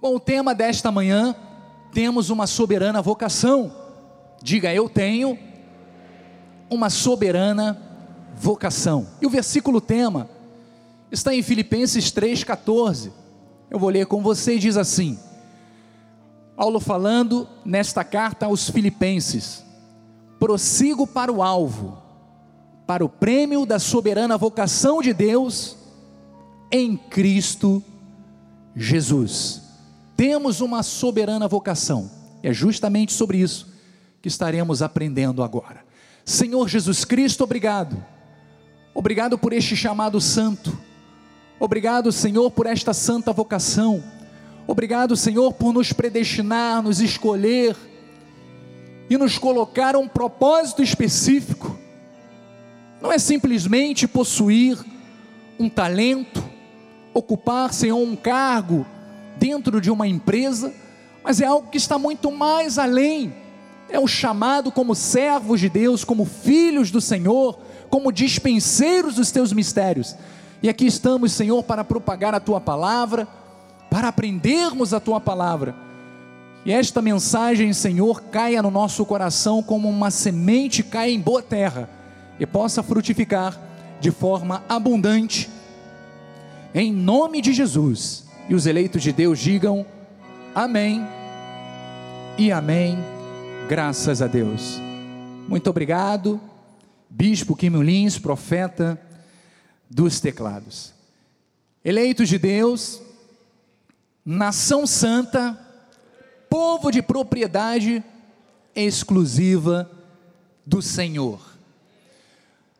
Bom, o tema desta manhã, temos uma soberana vocação. Diga, eu tenho uma soberana vocação. E o versículo tema está em Filipenses 3,14. Eu vou ler com você e diz assim: Paulo falando nesta carta aos Filipenses: prossigo para o alvo, para o prêmio da soberana vocação de Deus em Cristo Jesus. Temos uma soberana vocação, é justamente sobre isso que estaremos aprendendo agora. Senhor Jesus Cristo, obrigado, obrigado por este chamado santo, obrigado, Senhor, por esta santa vocação, obrigado, Senhor, por nos predestinar, nos escolher e nos colocar um propósito específico, não é simplesmente possuir um talento, ocupar, Senhor, um cargo dentro de uma empresa, mas é algo que está muito mais além. É o chamado como servos de Deus, como filhos do Senhor, como dispenseiros dos teus mistérios. E aqui estamos, Senhor, para propagar a tua palavra, para aprendermos a tua palavra. E esta mensagem, Senhor, caia no nosso coração como uma semente cai em boa terra e possa frutificar de forma abundante em nome de Jesus. E os eleitos de Deus digam amém e amém, graças a Deus. Muito obrigado, Bispo Kim Lins, profeta dos teclados. Eleitos de Deus, nação santa, povo de propriedade exclusiva do Senhor.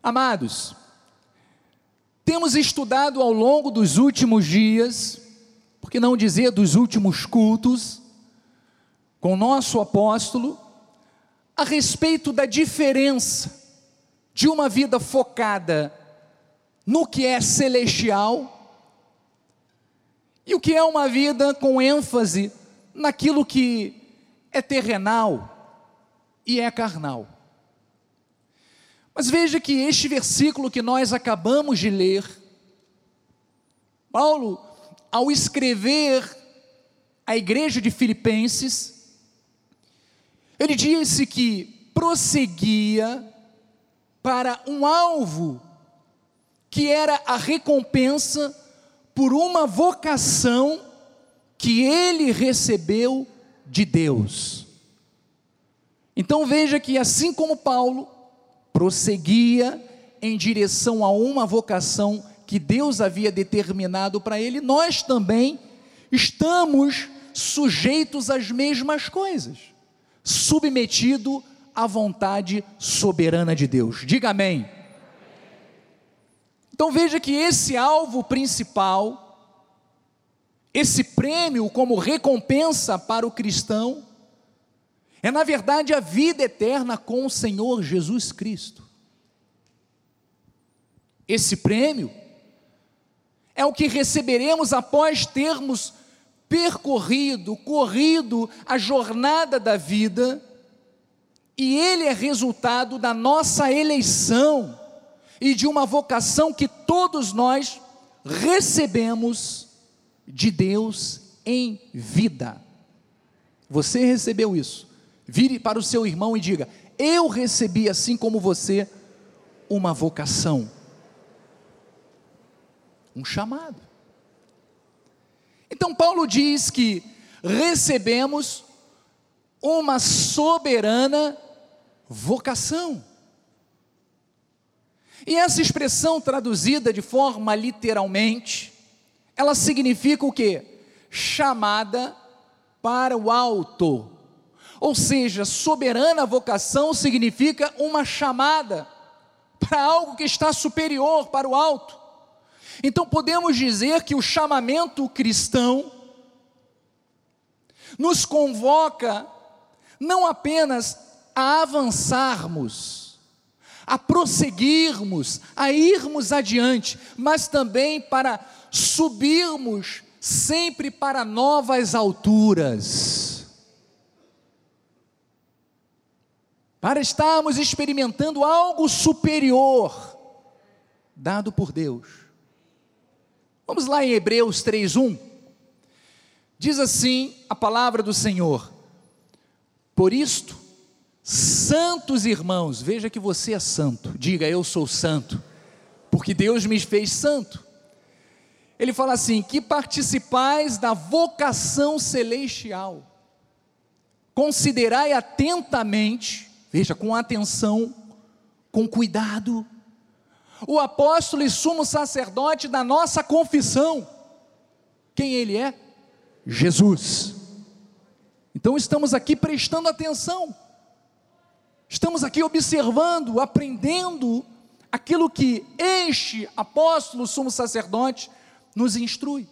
Amados, temos estudado ao longo dos últimos dias, que não dizer dos últimos cultos, com nosso apóstolo, a respeito da diferença de uma vida focada no que é celestial e o que é uma vida com ênfase naquilo que é terrenal e é carnal. Mas veja que este versículo que nós acabamos de ler, Paulo, ao escrever a igreja de Filipenses, ele disse que prosseguia para um alvo que era a recompensa por uma vocação que ele recebeu de Deus. Então veja que assim como Paulo prosseguia em direção a uma vocação que Deus havia determinado para ele, nós também estamos sujeitos às mesmas coisas, submetido à vontade soberana de Deus. Diga amém. Então veja que esse alvo principal, esse prêmio como recompensa para o cristão, é, na verdade, a vida eterna com o Senhor Jesus Cristo. Esse prêmio é o que receberemos após termos percorrido, corrido a jornada da vida, e ele é resultado da nossa eleição e de uma vocação que todos nós recebemos de Deus em vida. Você recebeu isso. Vire para o seu irmão e diga: Eu recebi, assim como você, uma vocação, um chamado. Então, Paulo diz que recebemos uma soberana vocação. E essa expressão traduzida de forma literalmente, ela significa o que? Chamada para o alto. Ou seja, soberana vocação significa uma chamada para algo que está superior, para o alto. Então podemos dizer que o chamamento cristão nos convoca não apenas a avançarmos, a prosseguirmos, a irmos adiante, mas também para subirmos sempre para novas alturas. para estarmos experimentando algo superior dado por Deus. Vamos lá em Hebreus 3:1. Diz assim a palavra do Senhor: Por isto, santos irmãos, veja que você é santo, diga eu sou santo, porque Deus me fez santo. Ele fala assim: que participais da vocação celestial, considerai atentamente, veja, com atenção, com cuidado, o apóstolo e sumo sacerdote da nossa confissão, quem ele é? Jesus. Então estamos aqui prestando atenção, estamos aqui observando, aprendendo aquilo que este apóstolo, sumo sacerdote, nos instrui.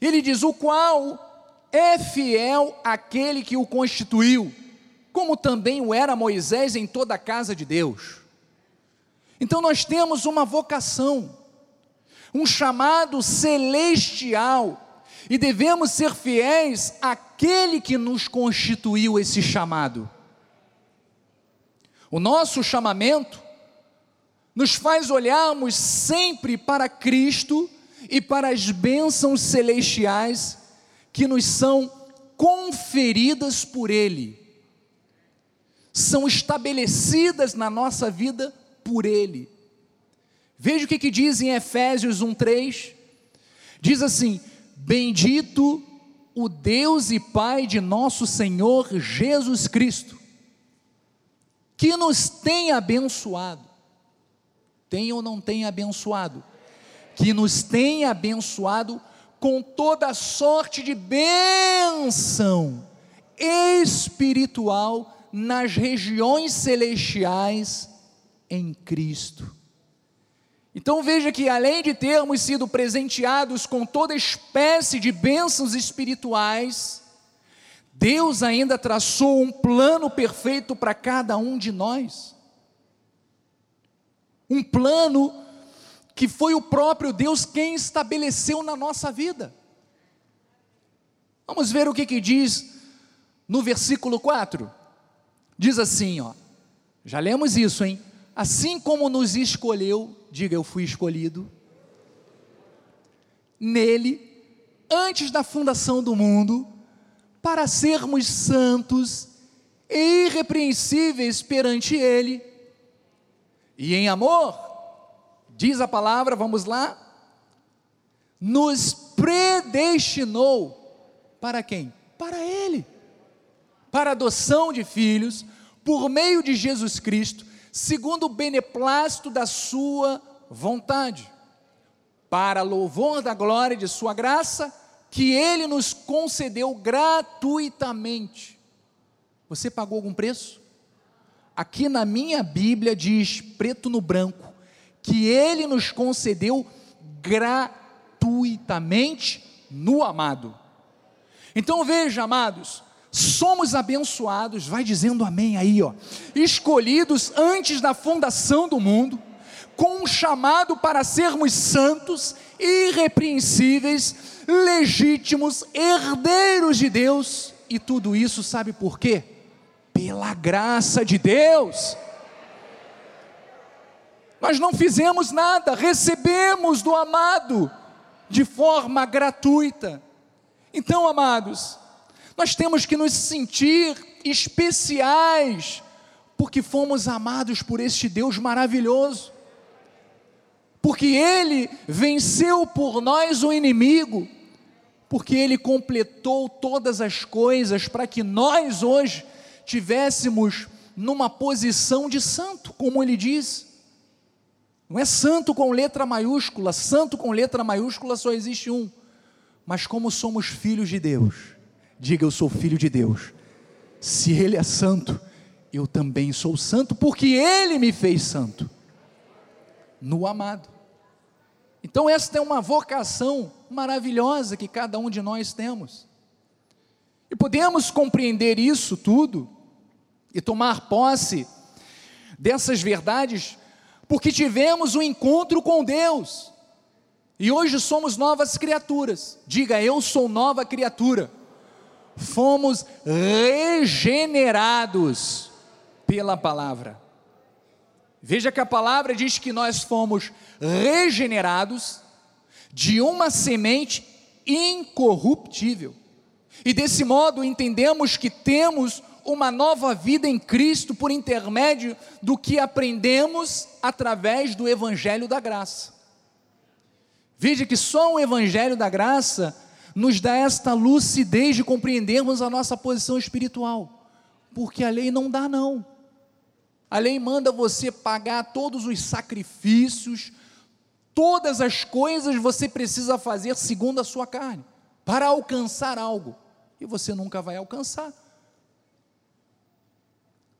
Ele diz: o qual é fiel aquele que o constituiu, como também o era Moisés em toda a casa de Deus. Então nós temos uma vocação, um chamado celestial e devemos ser fiéis àquele que nos constituiu esse chamado. O nosso chamamento nos faz olharmos sempre para Cristo e para as bênçãos celestiais que nos são conferidas por Ele, são estabelecidas na nossa vida por Ele. Veja o que, que diz em Efésios 1,3: diz assim: Bendito o Deus e Pai de nosso Senhor Jesus Cristo, que nos tem abençoado, tem ou não tem abençoado? Que nos tem abençoado com toda sorte de bênção espiritual nas regiões celestiais em Cristo. Então veja que além de termos sido presenteados com toda espécie de bênçãos espirituais, Deus ainda traçou um plano perfeito para cada um de nós. Um plano que foi o próprio Deus quem estabeleceu na nossa vida. Vamos ver o que, que diz no versículo 4. Diz assim, ó. Já lemos isso, hein? Assim como nos escolheu diga eu fui escolhido, nele, antes da fundação do mundo, para sermos santos e irrepreensíveis perante Ele. E em amor, diz a palavra, vamos lá, nos predestinou para quem? Para Ele, para adoção de filhos, por meio de Jesus Cristo segundo o beneplácito da sua vontade, para louvor da glória de sua graça, que ele nos concedeu gratuitamente. Você pagou algum preço? Aqui na minha Bíblia diz, preto no branco, que ele nos concedeu gratuitamente no amado. Então veja, amados, somos abençoados, vai dizendo amém aí, ó, escolhidos antes da fundação do mundo, com um chamado para sermos santos, irrepreensíveis, legítimos, herdeiros de Deus, e tudo isso sabe por quê? Pela graça de Deus. Nós não fizemos nada, recebemos do amado de forma gratuita. Então, amados, nós temos que nos sentir especiais, porque fomos amados por este Deus maravilhoso, porque Ele venceu por nós o inimigo, porque Ele completou todas as coisas para que nós hoje tivéssemos numa posição de santo, como Ele diz. Não é santo com letra maiúscula, santo com letra maiúscula só existe um. Mas como somos filhos de Deus, Diga, eu sou filho de Deus. Se Ele é santo, eu também sou santo, porque Ele me fez santo no amado. Então, esta é uma vocação maravilhosa que cada um de nós temos. E podemos compreender isso tudo e tomar posse dessas verdades, porque tivemos um encontro com Deus. E hoje somos novas criaturas. Diga, eu sou nova criatura fomos regenerados pela palavra. Veja que a palavra diz que nós fomos regenerados de uma semente incorruptível. E desse modo entendemos que temos uma nova vida em Cristo por intermédio do que aprendemos através do Evangelho da Graça. Veja que só o Evangelho da Graça nos dá esta lucidez de compreendermos a nossa posição espiritual, porque a lei não dá, não. A lei manda você pagar todos os sacrifícios, todas as coisas você precisa fazer segundo a sua carne, para alcançar algo, e você nunca vai alcançar.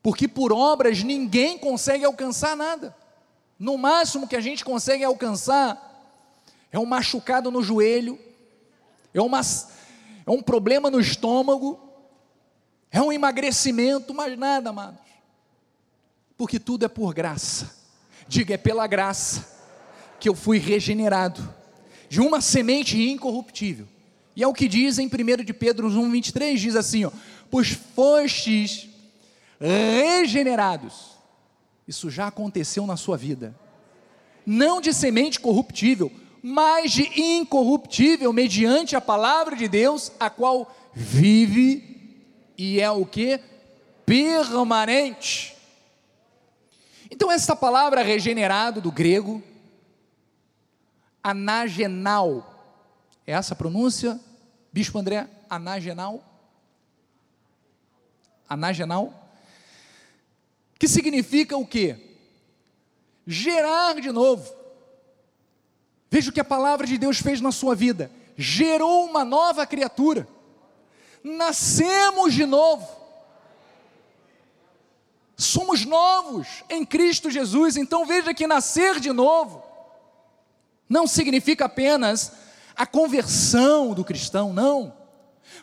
Porque por obras ninguém consegue alcançar nada. No máximo que a gente consegue alcançar é um machucado no joelho, é, uma, é um problema no estômago, é um emagrecimento, mas nada, amados. Porque tudo é por graça. Diga, é pela graça que eu fui regenerado de uma semente incorruptível. E é o que diz em 1 de Pedro 1,23, diz assim: ó, pois fostes regenerados. Isso já aconteceu na sua vida. Não de semente corruptível, mas de incorruptível, mediante a palavra de Deus, a qual vive e é o que? Permanente. Então, essa palavra regenerado do grego, anagenal, é essa pronúncia, Bispo André? Anagenal? Anagenal? Que significa o quê? Gerar de novo Veja o que a palavra de Deus fez na sua vida: gerou uma nova criatura, nascemos de novo, somos novos em Cristo Jesus. Então veja que nascer de novo não significa apenas a conversão do cristão, não,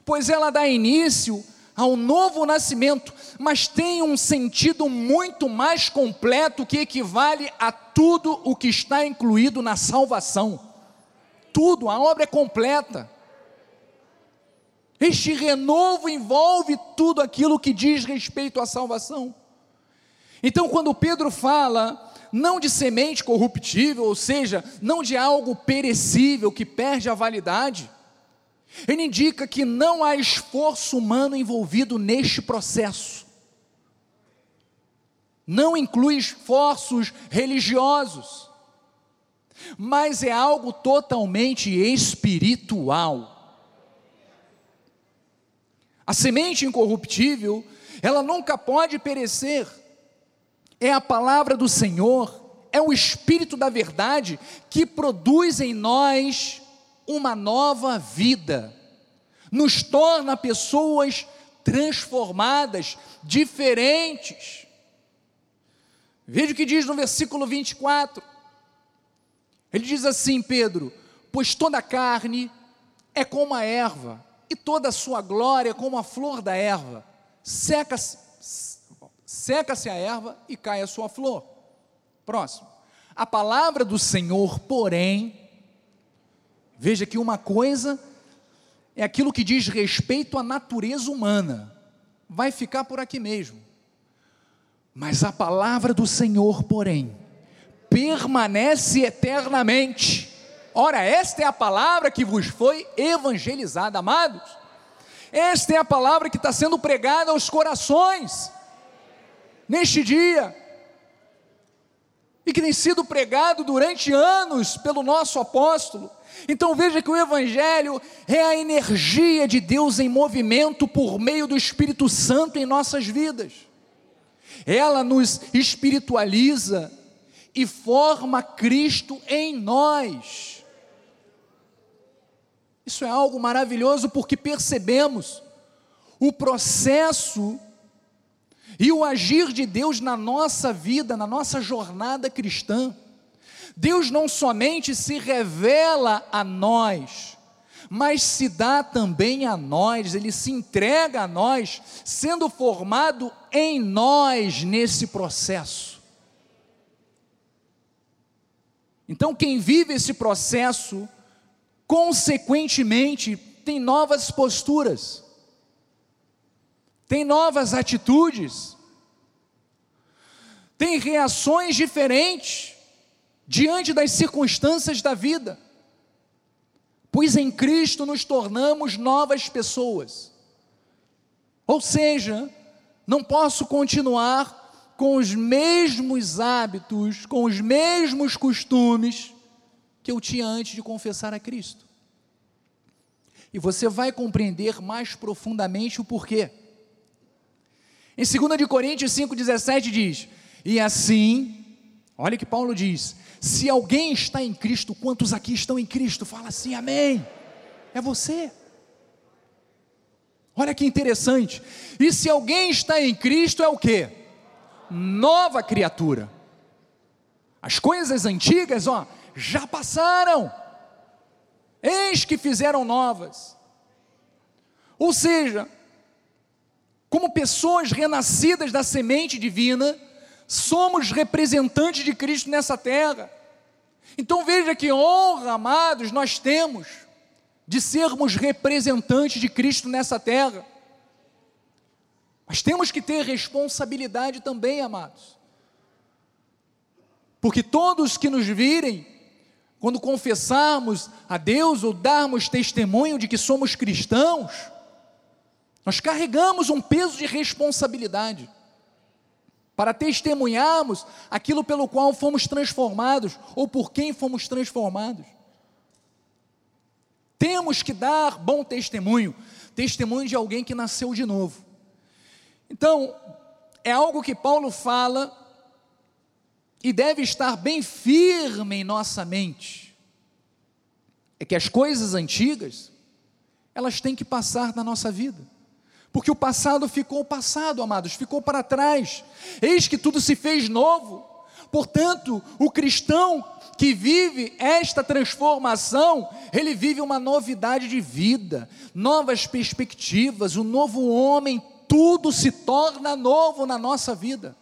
pois ela dá início ao novo nascimento, mas tem um sentido muito mais completo que equivale a tudo o que está incluído na salvação. Tudo, a obra é completa. Este renovo envolve tudo aquilo que diz respeito à salvação. Então, quando Pedro fala não de semente corruptível, ou seja, não de algo perecível que perde a validade, ele indica que não há esforço humano envolvido neste processo. Não inclui esforços religiosos, mas é algo totalmente espiritual. A semente incorruptível, ela nunca pode perecer. É a palavra do Senhor, é o espírito da verdade que produz em nós uma nova vida, nos torna pessoas transformadas, diferentes. Veja o que diz no versículo 24. Ele diz assim, Pedro: Pois toda carne é como a erva, e toda a sua glória como a flor da erva. Seca-se seca a erva e cai a sua flor. Próximo. A palavra do Senhor, porém, Veja que uma coisa é aquilo que diz respeito à natureza humana, vai ficar por aqui mesmo. Mas a palavra do Senhor, porém, permanece eternamente. Ora, esta é a palavra que vos foi evangelizada, amados. Esta é a palavra que está sendo pregada aos corações, neste dia, e que tem sido pregado durante anos pelo nosso apóstolo. Então veja que o Evangelho é a energia de Deus em movimento por meio do Espírito Santo em nossas vidas. Ela nos espiritualiza e forma Cristo em nós. Isso é algo maravilhoso porque percebemos o processo e o agir de Deus na nossa vida, na nossa jornada cristã. Deus não somente se revela a nós, mas se dá também a nós, ele se entrega a nós, sendo formado em nós nesse processo. Então, quem vive esse processo, consequentemente, tem novas posturas, tem novas atitudes, tem reações diferentes diante das circunstâncias da vida. pois em Cristo nos tornamos novas pessoas. Ou seja, não posso continuar com os mesmos hábitos, com os mesmos costumes que eu tinha antes de confessar a Cristo. E você vai compreender mais profundamente o porquê. Em 2 Coríntios 5,17 diz: E assim, olha que Paulo diz: se alguém está em Cristo, quantos aqui estão em Cristo? Fala assim, amém. É você. Olha que interessante. E se alguém está em Cristo, é o que? Nova criatura. As coisas antigas, ó, já passaram. Eis que fizeram novas. Ou seja, como pessoas renascidas da semente divina, somos representantes de Cristo nessa terra. Então veja que honra, amados, nós temos de sermos representantes de Cristo nessa terra. Mas temos que ter responsabilidade também, amados. Porque todos que nos virem, quando confessarmos a Deus ou darmos testemunho de que somos cristãos, nós carregamos um peso de responsabilidade para testemunharmos aquilo pelo qual fomos transformados ou por quem fomos transformados. Temos que dar bom testemunho, testemunho de alguém que nasceu de novo. Então, é algo que Paulo fala e deve estar bem firme em nossa mente. É que as coisas antigas, elas têm que passar na nossa vida porque o passado ficou passado, amados, ficou para trás. Eis que tudo se fez novo. Portanto, o cristão que vive esta transformação, ele vive uma novidade de vida, novas perspectivas, um novo homem, tudo se torna novo na nossa vida.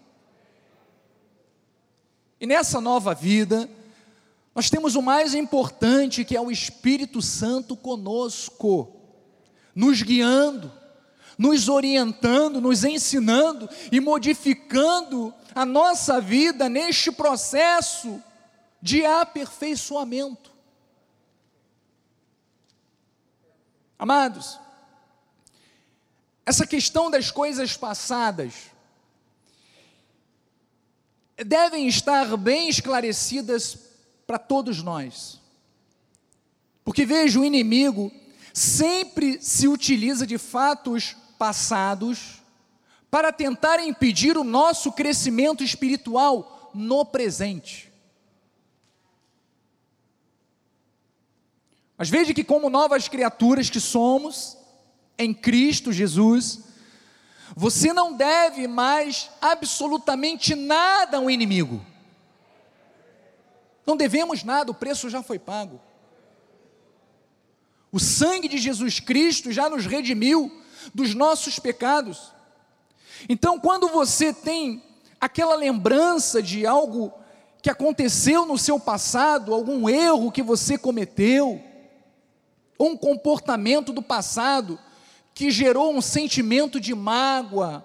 E nessa nova vida, nós temos o mais importante, que é o Espírito Santo conosco, nos guiando, nos orientando, nos ensinando e modificando a nossa vida neste processo de aperfeiçoamento. Amados, essa questão das coisas passadas devem estar bem esclarecidas para todos nós. Porque veja, o inimigo sempre se utiliza de fatos passados para tentar impedir o nosso crescimento espiritual no presente. Mas veja que, como novas criaturas que somos, em Cristo Jesus, você não deve mais absolutamente nada ao inimigo. Não devemos nada, o preço já foi pago. O sangue de Jesus Cristo já nos redimiu dos nossos pecados. Então, quando você tem aquela lembrança de algo que aconteceu no seu passado, algum erro que você cometeu, ou um comportamento do passado que gerou um sentimento de mágoa,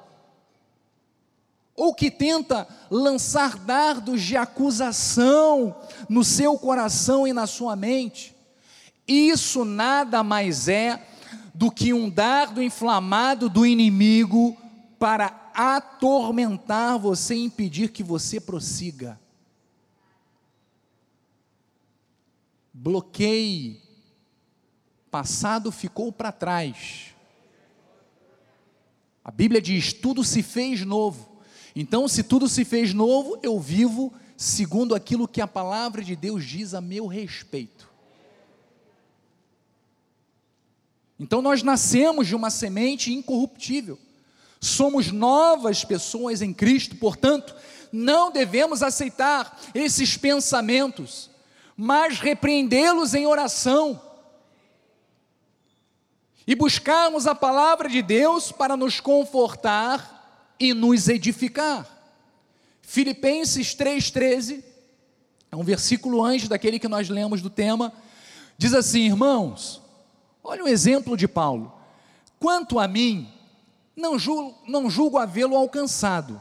ou que tenta lançar dardos de acusação no seu coração e na sua mente, isso nada mais é do que um dardo inflamado do inimigo para atormentar você e impedir que você prossiga. Bloqueie. Passado ficou para trás. A Bíblia diz: tudo se fez novo. Então, se tudo se fez novo, eu vivo segundo aquilo que a palavra de Deus diz a meu respeito. Então nós nascemos de uma semente incorruptível. Somos novas pessoas em Cristo, portanto, não devemos aceitar esses pensamentos, mas repreendê-los em oração e buscarmos a palavra de Deus para nos confortar e nos edificar. Filipenses 3,13, é um versículo antes daquele que nós lemos do tema, diz assim: irmãos, Olha o exemplo de Paulo. Quanto a mim, não julgo, não julgo havê-lo alcançado,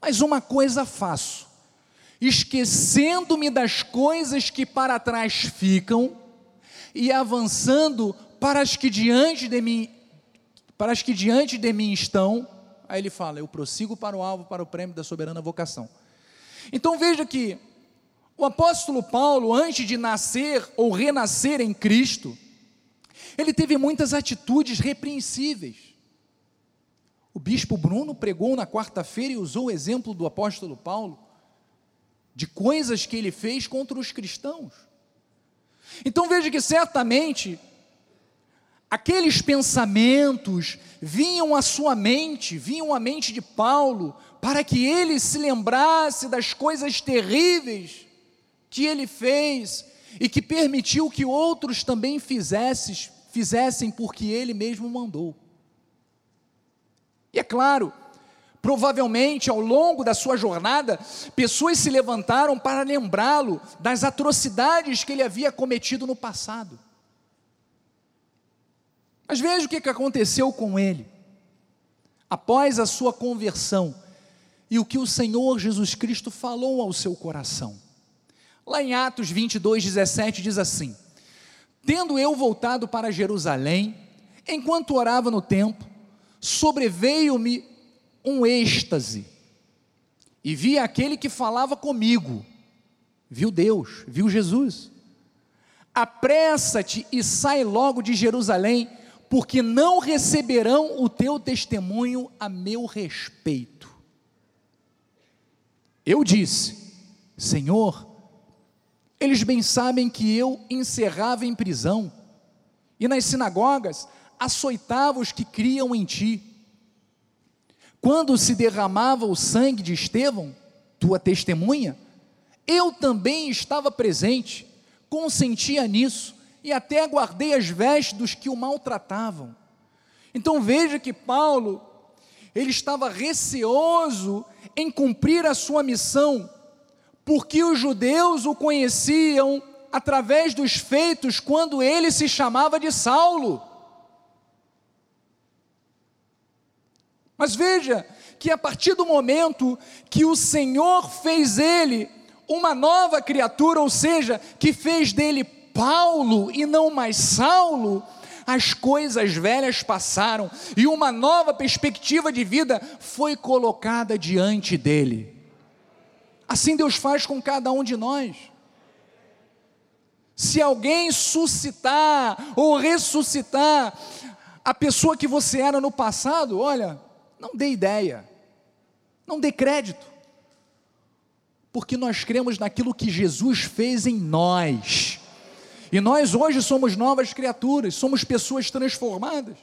mas uma coisa faço, esquecendo-me das coisas que para trás ficam e avançando para as que diante de mim, para as que diante de mim estão. Aí ele fala: Eu prossigo para o alvo, para o prêmio da soberana vocação. Então veja que o apóstolo Paulo, antes de nascer ou renascer em Cristo, ele teve muitas atitudes repreensíveis. O bispo Bruno pregou na quarta-feira e usou o exemplo do apóstolo Paulo, de coisas que ele fez contra os cristãos. Então veja que certamente aqueles pensamentos vinham à sua mente, vinham à mente de Paulo, para que ele se lembrasse das coisas terríveis que ele fez e que permitiu que outros também fizessem, fizessem porque ele mesmo mandou. E é claro, provavelmente ao longo da sua jornada, pessoas se levantaram para lembrá-lo das atrocidades que ele havia cometido no passado. Mas veja o que aconteceu com ele. Após a sua conversão e o que o Senhor Jesus Cristo falou ao seu coração. Lá em Atos 22, 17 diz assim: Tendo eu voltado para Jerusalém, enquanto orava no templo, sobreveio-me um êxtase, e vi aquele que falava comigo, viu Deus, viu Jesus. Apressa-te e sai logo de Jerusalém, porque não receberão o teu testemunho a meu respeito. Eu disse, Senhor, eles bem sabem que eu encerrava em prisão, e nas sinagogas açoitava os que criam em ti. Quando se derramava o sangue de Estevão, tua testemunha, eu também estava presente, consentia nisso, e até guardei as vestes dos que o maltratavam. Então veja que Paulo, ele estava receoso em cumprir a sua missão, porque os judeus o conheciam através dos feitos quando ele se chamava de Saulo. Mas veja que a partir do momento que o Senhor fez ele uma nova criatura, ou seja, que fez dele Paulo e não mais Saulo, as coisas velhas passaram e uma nova perspectiva de vida foi colocada diante dele. Assim Deus faz com cada um de nós. Se alguém suscitar ou ressuscitar a pessoa que você era no passado, olha, não dê ideia, não dê crédito, porque nós cremos naquilo que Jesus fez em nós e nós hoje somos novas criaturas, somos pessoas transformadas.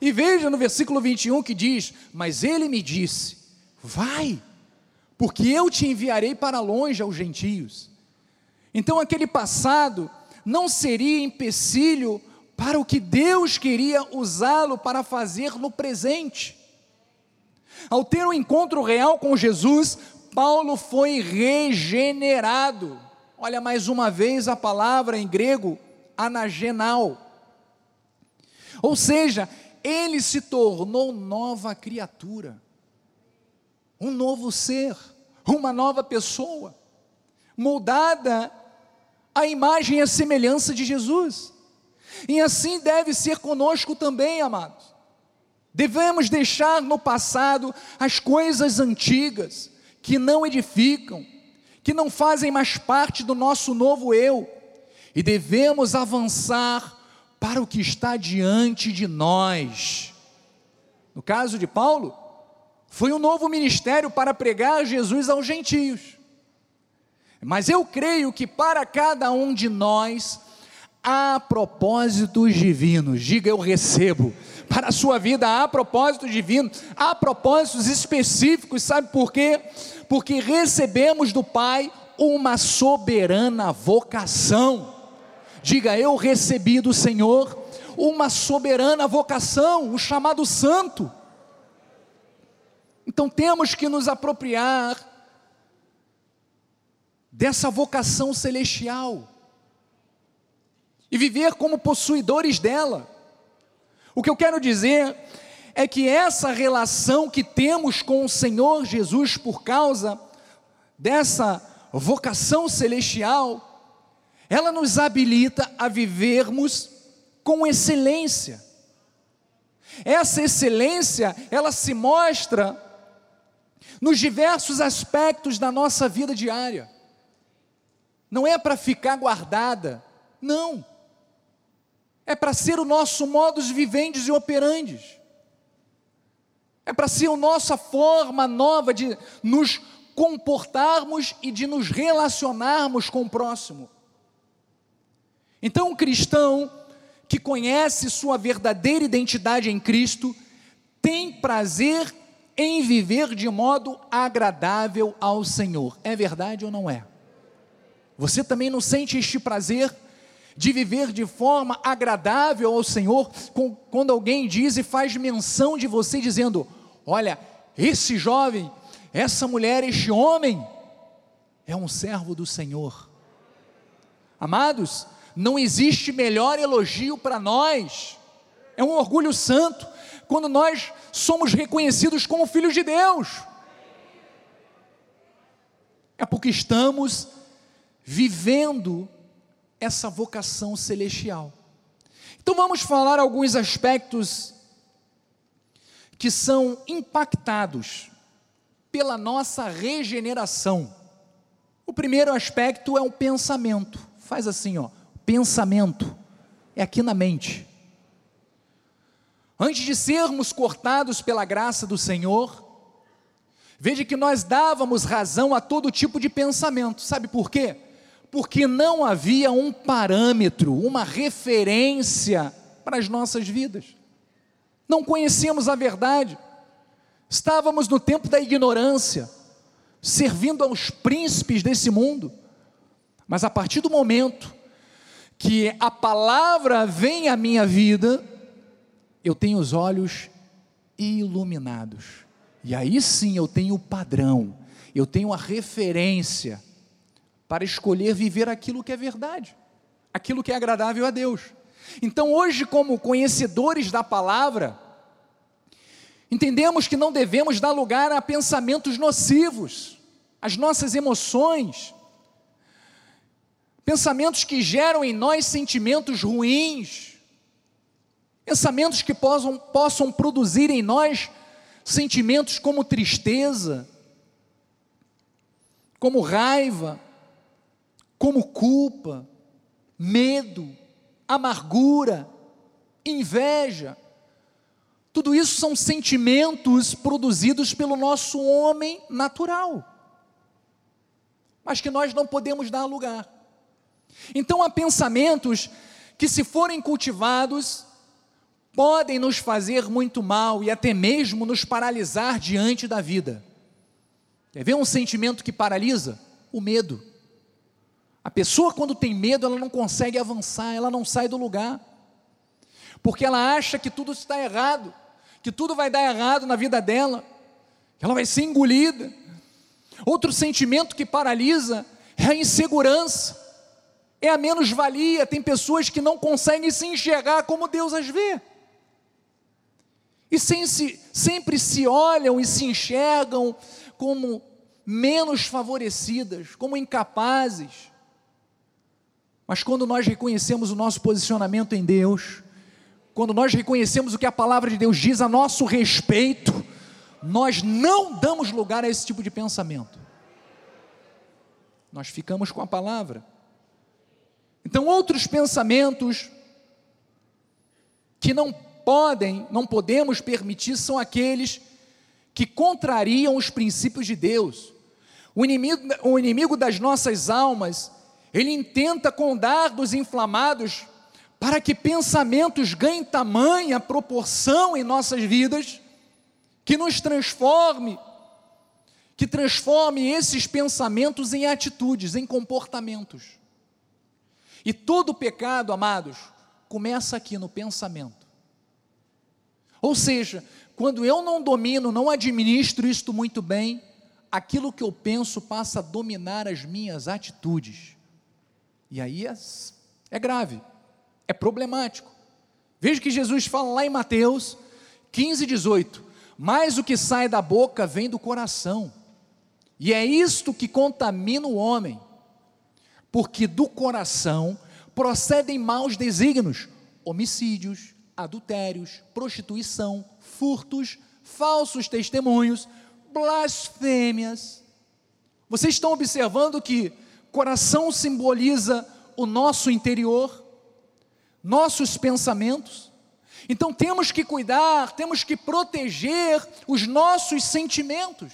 E veja no versículo 21 que diz: Mas ele me disse: Vai, porque eu te enviarei para longe aos gentios. Então aquele passado não seria empecilho para o que Deus queria usá-lo para fazer no presente. Ao ter um encontro real com Jesus, Paulo foi regenerado. Olha mais uma vez a palavra em grego, anagenal. Ou seja, ele se tornou nova criatura, um novo ser, uma nova pessoa, moldada à imagem e à semelhança de Jesus. E assim deve ser conosco também, amados. Devemos deixar no passado as coisas antigas que não edificam, que não fazem mais parte do nosso novo eu, e devemos avançar para o que está diante de nós. No caso de Paulo, foi um novo ministério para pregar Jesus aos gentios. Mas eu creio que para cada um de nós há propósitos divinos. Diga eu recebo. Para a sua vida há propósitos divinos, há propósitos específicos, sabe por quê? porque recebemos do Pai uma soberana vocação. Diga, eu recebi do Senhor uma soberana vocação, o chamado santo. Então temos que nos apropriar dessa vocação celestial e viver como possuidores dela. O que eu quero dizer é que essa relação que temos com o Senhor Jesus por causa dessa vocação celestial ela nos habilita a vivermos com excelência. Essa excelência, ela se mostra nos diversos aspectos da nossa vida diária. Não é para ficar guardada, não. É para ser o nosso modus vivendi e operandes. É para ser a nossa forma nova de nos comportarmos e de nos relacionarmos com o próximo. Então, um cristão que conhece sua verdadeira identidade em Cristo tem prazer em viver de modo agradável ao Senhor. É verdade ou não é? Você também não sente este prazer de viver de forma agradável ao Senhor quando alguém diz e faz menção de você dizendo: Olha, esse jovem, essa mulher, este homem é um servo do Senhor. Amados, não existe melhor elogio para nós. É um orgulho santo quando nós somos reconhecidos como filhos de Deus. É porque estamos vivendo essa vocação celestial. Então vamos falar alguns aspectos que são impactados pela nossa regeneração. O primeiro aspecto é o pensamento. Faz assim, ó pensamento, é aqui na mente. Antes de sermos cortados pela graça do Senhor, veja que nós dávamos razão a todo tipo de pensamento, sabe por quê? Porque não havia um parâmetro, uma referência para as nossas vidas, não conhecíamos a verdade, estávamos no tempo da ignorância, servindo aos príncipes desse mundo, mas a partir do momento que a palavra vem à minha vida, eu tenho os olhos iluminados. E aí sim eu tenho o padrão, eu tenho a referência para escolher viver aquilo que é verdade, aquilo que é agradável a Deus. Então, hoje, como conhecedores da palavra, entendemos que não devemos dar lugar a pensamentos nocivos, as nossas emoções, pensamentos que geram em nós sentimentos ruins, pensamentos que possam, possam produzir em nós sentimentos como tristeza, como raiva, como culpa, medo, amargura, inveja. Tudo isso são sentimentos produzidos pelo nosso homem natural, mas que nós não podemos dar lugar. Então há pensamentos que, se forem cultivados, podem nos fazer muito mal e até mesmo nos paralisar diante da vida. Quer ver um sentimento que paralisa? O medo. A pessoa, quando tem medo, ela não consegue avançar, ela não sai do lugar, porque ela acha que tudo está errado, que tudo vai dar errado na vida dela, que ela vai ser engolida. Outro sentimento que paralisa é a insegurança é a menos-valia. Tem pessoas que não conseguem se enxergar como Deus as vê. E se, sempre se olham e se enxergam como menos favorecidas, como incapazes. Mas quando nós reconhecemos o nosso posicionamento em Deus, quando nós reconhecemos o que a palavra de Deus diz a nosso respeito, nós não damos lugar a esse tipo de pensamento. Nós ficamos com a palavra. Então, outros pensamentos que não podem, não podemos permitir são aqueles que contrariam os princípios de Deus. O inimigo, o inimigo das nossas almas, ele intenta com dardos inflamados para que pensamentos ganhem tamanha proporção em nossas vidas, que nos transforme, que transforme esses pensamentos em atitudes, em comportamentos. E todo pecado, amados, começa aqui no pensamento. Ou seja, quando eu não domino, não administro isto muito bem, aquilo que eu penso passa a dominar as minhas atitudes. E aí é, é grave, é problemático. Veja que Jesus fala lá em Mateus 15, 18: Mas o que sai da boca vem do coração, e é isto que contamina o homem porque do coração procedem maus desígnios, homicídios, adultérios, prostituição, furtos, falsos testemunhos, blasfêmias. Vocês estão observando que coração simboliza o nosso interior, nossos pensamentos. Então temos que cuidar, temos que proteger os nossos sentimentos.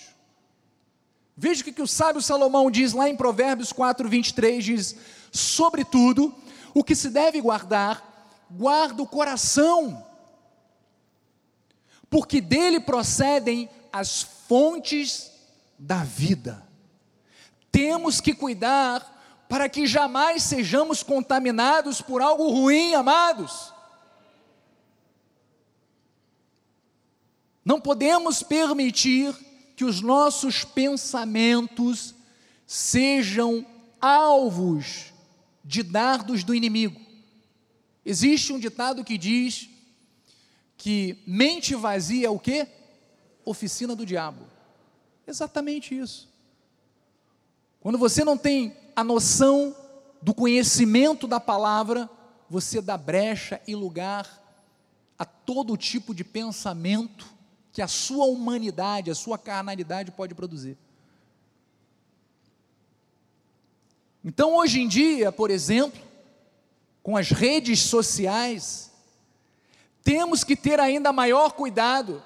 Veja o que, que o sábio Salomão diz lá em Provérbios 4, 23: diz: Sobretudo, o que se deve guardar, guarda o coração, porque dele procedem as fontes da vida. Temos que cuidar para que jamais sejamos contaminados por algo ruim, amados. Não podemos permitir que os nossos pensamentos sejam alvos de dardos do inimigo. Existe um ditado que diz que mente vazia é o quê? Oficina do diabo. Exatamente isso. Quando você não tem a noção do conhecimento da palavra, você dá brecha e lugar a todo tipo de pensamento que a sua humanidade, a sua carnalidade pode produzir. Então, hoje em dia, por exemplo, com as redes sociais, temos que ter ainda maior cuidado,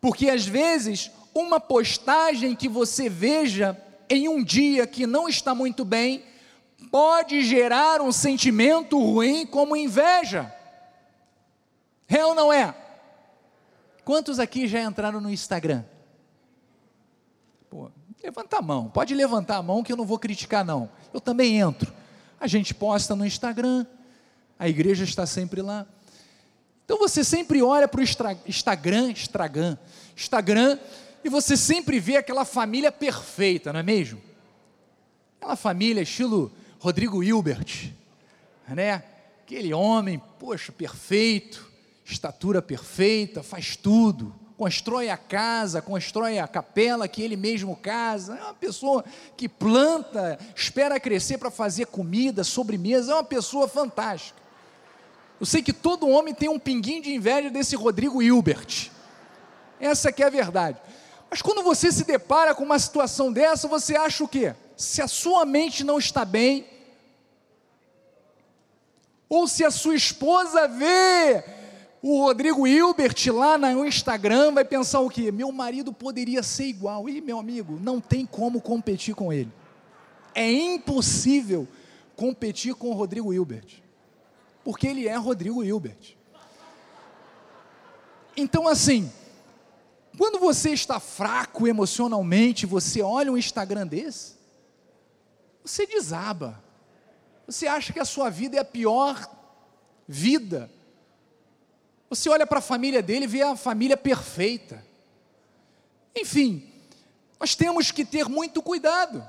porque às vezes uma postagem que você veja em um dia que não está muito bem, pode gerar um sentimento ruim como inveja. É ou não é? Quantos aqui já entraram no Instagram? Pô, levanta a mão, pode levantar a mão que eu não vou criticar, não. Eu também entro. A gente posta no Instagram, a igreja está sempre lá. Então você sempre olha para o Instagram, Instagram, Instagram e você sempre vê aquela família perfeita, não é mesmo? Aquela família estilo Rodrigo Hilbert, né? Aquele homem, poxa, perfeito, estatura perfeita, faz tudo, constrói a casa, constrói a capela que ele mesmo casa. É uma pessoa que planta, espera crescer para fazer comida, sobremesa, é uma pessoa fantástica. Eu sei que todo homem tem um pinguinho de inveja desse Rodrigo Hilbert. Essa que é a verdade. Mas quando você se depara com uma situação dessa, você acha o quê? Se a sua mente não está bem, ou se a sua esposa vê o Rodrigo Hilbert lá no Instagram, vai pensar o quê? Meu marido poderia ser igual. E meu amigo, não tem como competir com ele. É impossível competir com o Rodrigo Hilbert. Porque ele é Rodrigo Hilbert. Então, assim, quando você está fraco emocionalmente, você olha um Instagram desse, você desaba. Você acha que a sua vida é a pior vida. Você olha para a família dele e vê a família perfeita. Enfim, nós temos que ter muito cuidado.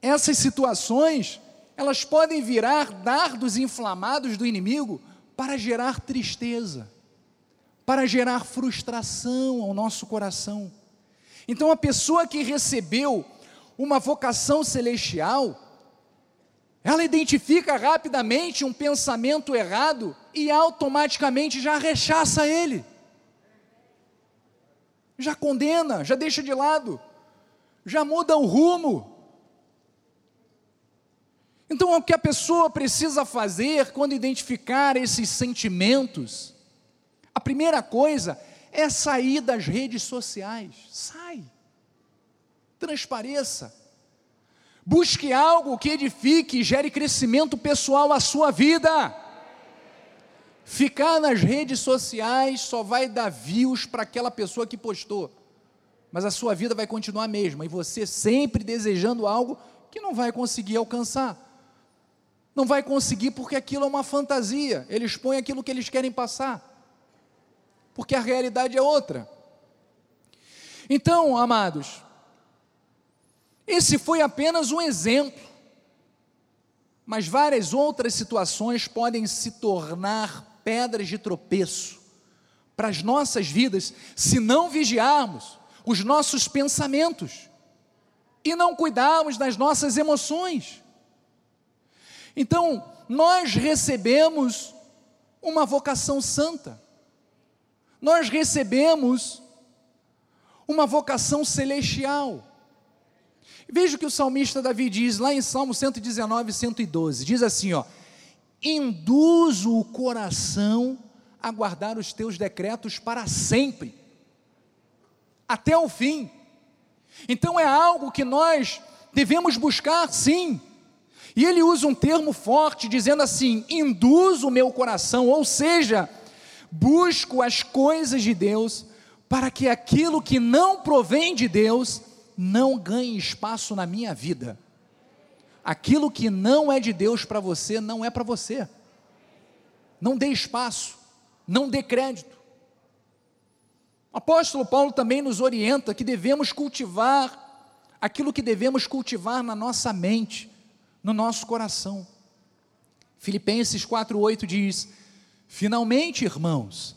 Essas situações, elas podem virar dardos inflamados do inimigo para gerar tristeza para gerar frustração ao nosso coração. Então, a pessoa que recebeu uma vocação celestial, ela identifica rapidamente um pensamento errado e automaticamente já rechaça ele, já condena, já deixa de lado, já muda o rumo. Então, o que a pessoa precisa fazer quando identificar esses sentimentos, a primeira coisa é sair das redes sociais. Sai. Transpareça. Busque algo que edifique e gere crescimento pessoal à sua vida. Ficar nas redes sociais só vai dar views para aquela pessoa que postou, mas a sua vida vai continuar a mesma e você sempre desejando algo que não vai conseguir alcançar. Não vai conseguir porque aquilo é uma fantasia, eles põem aquilo que eles querem passar porque a realidade é outra. Então, amados, esse foi apenas um exemplo, mas várias outras situações podem se tornar pedras de tropeço para as nossas vidas se não vigiarmos os nossos pensamentos e não cuidarmos das nossas emoções. Então, nós recebemos uma vocação santa, nós recebemos uma vocação celestial. Veja o que o salmista Davi diz lá em Salmo 119, 112: diz assim, ó, induzo o coração a guardar os teus decretos para sempre, até o fim. Então é algo que nós devemos buscar, sim. E ele usa um termo forte, dizendo assim: induz o meu coração, ou seja, busco as coisas de Deus, para que aquilo que não provém de Deus não ganhe espaço na minha vida. Aquilo que não é de Deus para você, não é para você. Não dê espaço, não dê crédito. O apóstolo Paulo também nos orienta que devemos cultivar aquilo que devemos cultivar na nossa mente, no nosso coração. Filipenses 4,8 diz: Finalmente, irmãos,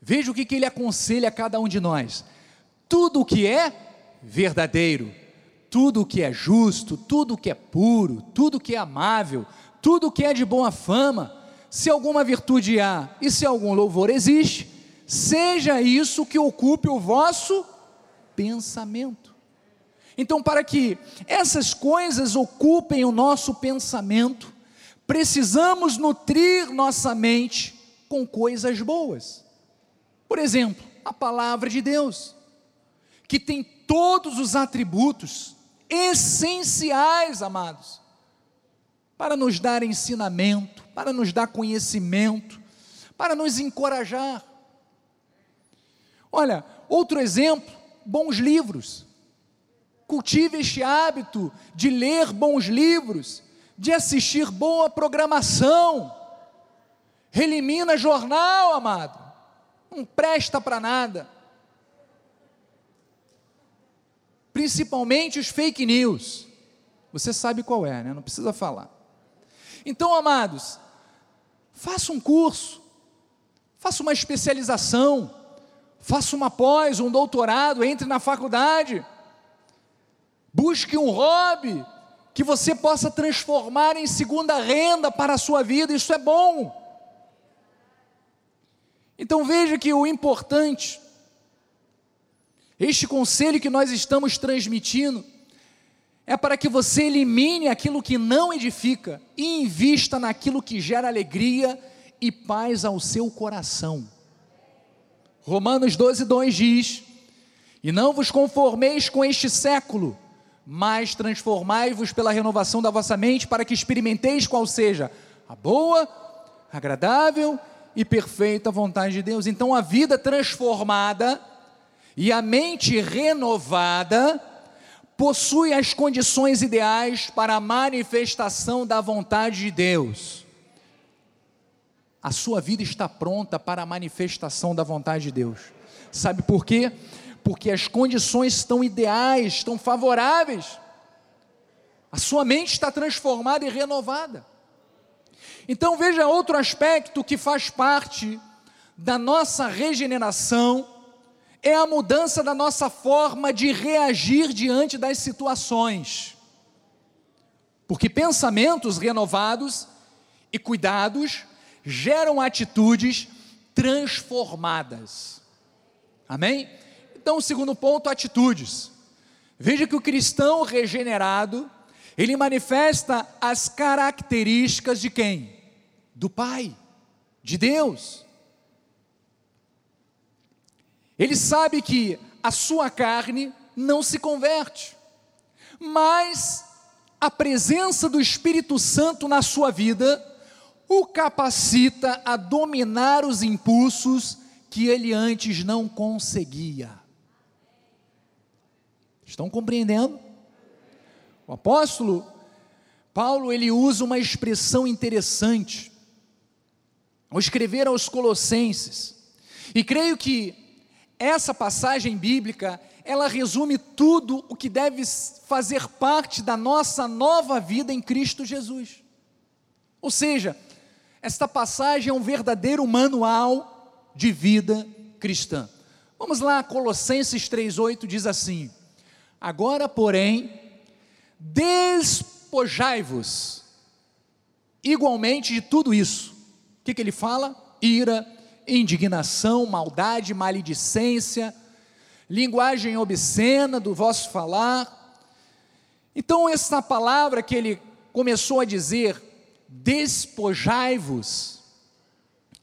veja o que, que ele aconselha a cada um de nós: tudo o que é verdadeiro, tudo o que é justo, tudo o que é puro, tudo o que é amável, tudo o que é de boa fama, se alguma virtude há e se algum louvor existe, seja isso que ocupe o vosso pensamento. Então, para que essas coisas ocupem o nosso pensamento, precisamos nutrir nossa mente com coisas boas. Por exemplo, a palavra de Deus, que tem todos os atributos essenciais, amados, para nos dar ensinamento, para nos dar conhecimento, para nos encorajar. Olha, outro exemplo, bons livros. Cultive este hábito de ler bons livros, de assistir boa programação. Elimina jornal, amado. Não presta para nada. Principalmente os fake news. Você sabe qual é, né? Não precisa falar. Então, amados, faça um curso, faça uma especialização, faça uma pós, um doutorado, entre na faculdade Busque um hobby que você possa transformar em segunda renda para a sua vida, isso é bom. Então veja que o importante, este conselho que nós estamos transmitindo, é para que você elimine aquilo que não edifica e invista naquilo que gera alegria e paz ao seu coração. Romanos 12, 2 diz: E não vos conformeis com este século, mas transformai-vos pela renovação da vossa mente, para que experimenteis qual seja a boa, agradável e perfeita vontade de Deus. Então, a vida transformada e a mente renovada possui as condições ideais para a manifestação da vontade de Deus. A sua vida está pronta para a manifestação da vontade de Deus. Sabe por quê? Porque as condições estão ideais, estão favoráveis. A sua mente está transformada e renovada. Então veja outro aspecto que faz parte da nossa regeneração é a mudança da nossa forma de reagir diante das situações. Porque pensamentos renovados e cuidados geram atitudes transformadas. Amém? Então, segundo ponto, atitudes. Veja que o cristão regenerado, ele manifesta as características de quem? Do Pai, de Deus. Ele sabe que a sua carne não se converte, mas a presença do Espírito Santo na sua vida o capacita a dominar os impulsos que ele antes não conseguia. Estão compreendendo? O apóstolo Paulo, ele usa uma expressão interessante ao escrever aos Colossenses. E creio que essa passagem bíblica, ela resume tudo o que deve fazer parte da nossa nova vida em Cristo Jesus. Ou seja, esta passagem é um verdadeiro manual de vida cristã. Vamos lá, Colossenses 3:8 diz assim: Agora, porém, despojai-vos igualmente de tudo isso. O que, que ele fala? Ira, indignação, maldade, maledicência, linguagem obscena do vosso falar. Então, essa palavra que ele começou a dizer, despojai-vos,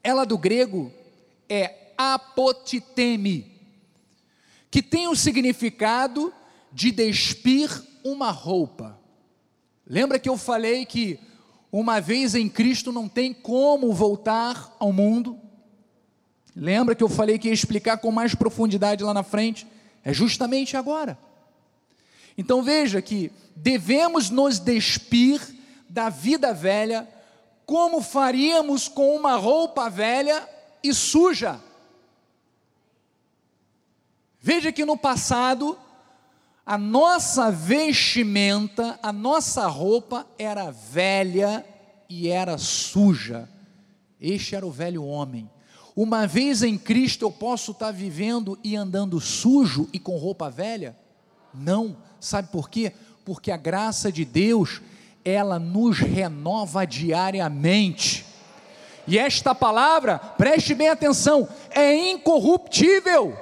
ela do grego é apotiteme, que tem o significado de despir uma roupa. Lembra que eu falei que uma vez em Cristo não tem como voltar ao mundo? Lembra que eu falei que ia explicar com mais profundidade lá na frente? É justamente agora. Então veja que devemos nos despir da vida velha, como faríamos com uma roupa velha e suja. Veja que no passado, a nossa vestimenta, a nossa roupa era velha e era suja. Este era o velho homem. Uma vez em Cristo eu posso estar vivendo e andando sujo e com roupa velha? Não. Sabe por quê? Porque a graça de Deus, ela nos renova diariamente. E esta palavra, preste bem atenção, é incorruptível.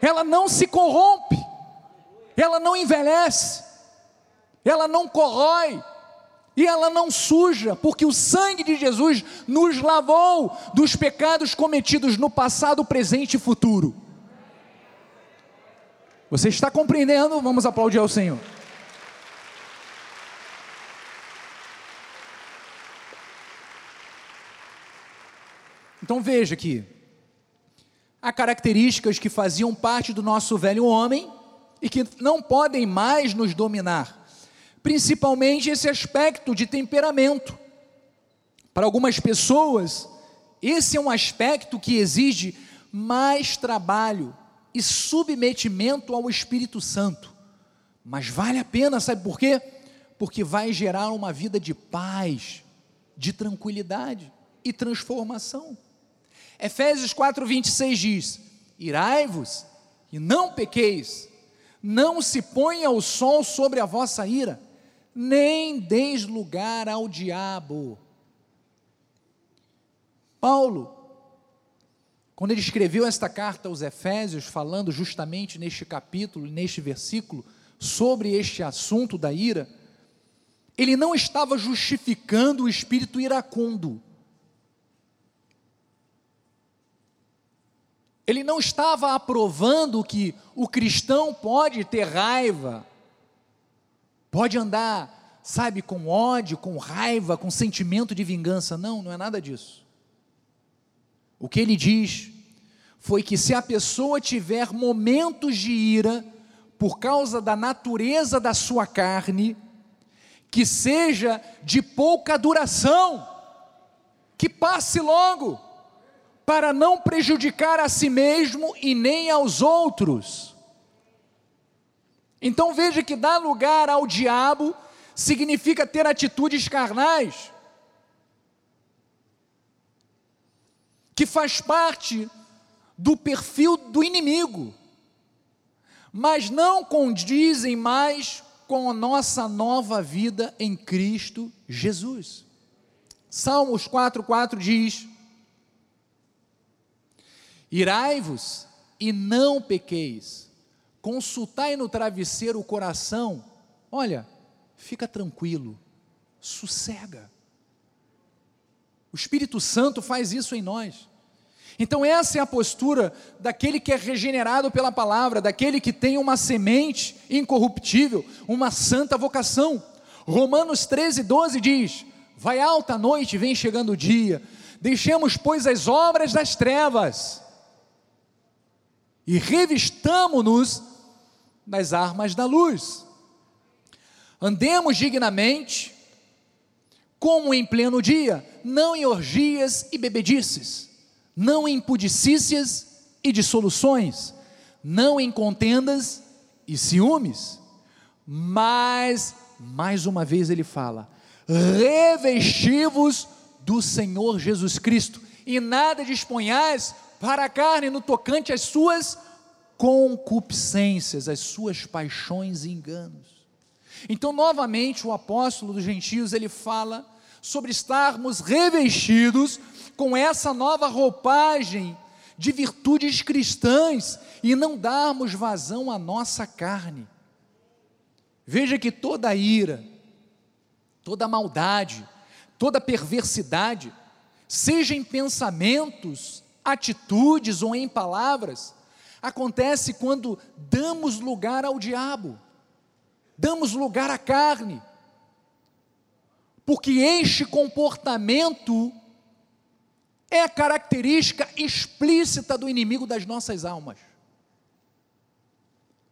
Ela não se corrompe. Ela não envelhece. Ela não corrói e ela não suja, porque o sangue de Jesus nos lavou dos pecados cometidos no passado, presente e futuro. Você está compreendendo? Vamos aplaudir ao Senhor. Então veja aqui, há características que faziam parte do nosso velho homem e que não podem mais nos dominar principalmente esse aspecto de temperamento. Para algumas pessoas, esse é um aspecto que exige mais trabalho e submetimento ao Espírito Santo. Mas vale a pena, sabe por quê? Porque vai gerar uma vida de paz, de tranquilidade e transformação. Efésios 4:26 diz: Irai-vos e não pequeis, não se ponha o sol sobre a vossa ira nem deis lugar ao diabo. Paulo, quando ele escreveu esta carta aos Efésios, falando justamente neste capítulo, neste versículo, sobre este assunto da ira, ele não estava justificando o espírito iracundo. Ele não estava aprovando que o cristão pode ter raiva, pode andar, sabe, com ódio, com raiva, com sentimento de vingança. Não, não é nada disso. O que ele diz foi que se a pessoa tiver momentos de ira, por causa da natureza da sua carne, que seja de pouca duração, que passe logo, para não prejudicar a si mesmo e nem aos outros. Então veja que dar lugar ao diabo significa ter atitudes carnais, que faz parte do perfil do inimigo, mas não condizem mais com a nossa nova vida em Cristo Jesus. Salmos 4,4 diz: Irai-vos e não pequeis consultai no travesseiro o coração, olha, fica tranquilo, sossega. O Espírito Santo faz isso em nós. Então, essa é a postura daquele que é regenerado pela palavra, daquele que tem uma semente incorruptível, uma santa vocação. Romanos 13, 12 diz: Vai alta a noite, vem chegando o dia, deixemos, pois, as obras das trevas e revistamo-nos das armas da luz. Andemos dignamente, como em pleno dia, não em orgias e bebedices, não em pudicícias e dissoluções, não em contendas e ciúmes, mas, mais uma vez ele fala, revestivos do Senhor Jesus Cristo, e nada disponhais para a carne no tocante às suas concupiscências, as suas paixões e enganos. Então, novamente, o apóstolo dos gentios, ele fala sobre estarmos revestidos com essa nova roupagem de virtudes cristãs e não darmos vazão à nossa carne. Veja que toda ira, toda maldade, toda perversidade, seja em pensamentos, atitudes ou em palavras, acontece quando damos lugar ao diabo, damos lugar à carne, porque este comportamento é a característica explícita do inimigo das nossas almas.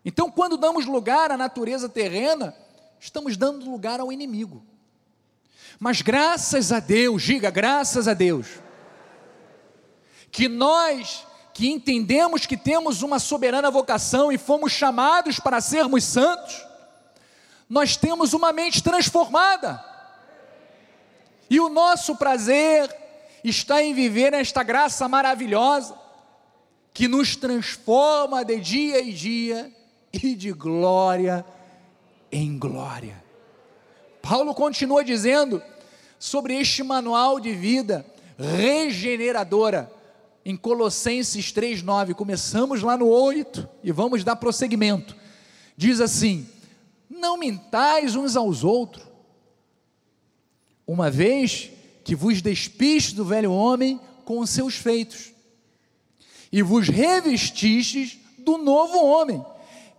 Então, quando damos lugar à natureza terrena, estamos dando lugar ao inimigo. Mas graças a Deus, diga graças a Deus, que nós que entendemos que temos uma soberana vocação e fomos chamados para sermos santos, nós temos uma mente transformada. E o nosso prazer está em viver esta graça maravilhosa que nos transforma de dia em dia e de glória em glória. Paulo continua dizendo sobre este manual de vida regeneradora em Colossenses 3:9. Começamos lá no 8 e vamos dar prosseguimento. Diz assim: Não mintais uns aos outros, uma vez que vos despiste do velho homem com os seus feitos, e vos revestistes do novo homem,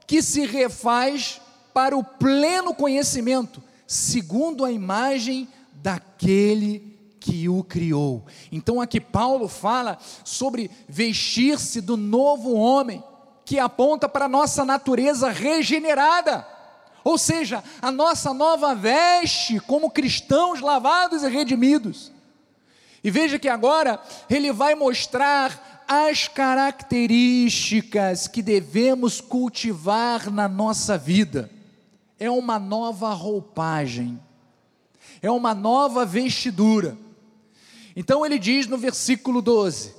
que se refaz para o pleno conhecimento, segundo a imagem daquele que o criou. Então aqui Paulo fala sobre vestir-se do novo homem, que aponta para a nossa natureza regenerada. Ou seja, a nossa nova veste como cristãos lavados e redimidos. E veja que agora ele vai mostrar as características que devemos cultivar na nossa vida. É uma nova roupagem, é uma nova vestidura. Então ele diz no versículo 12: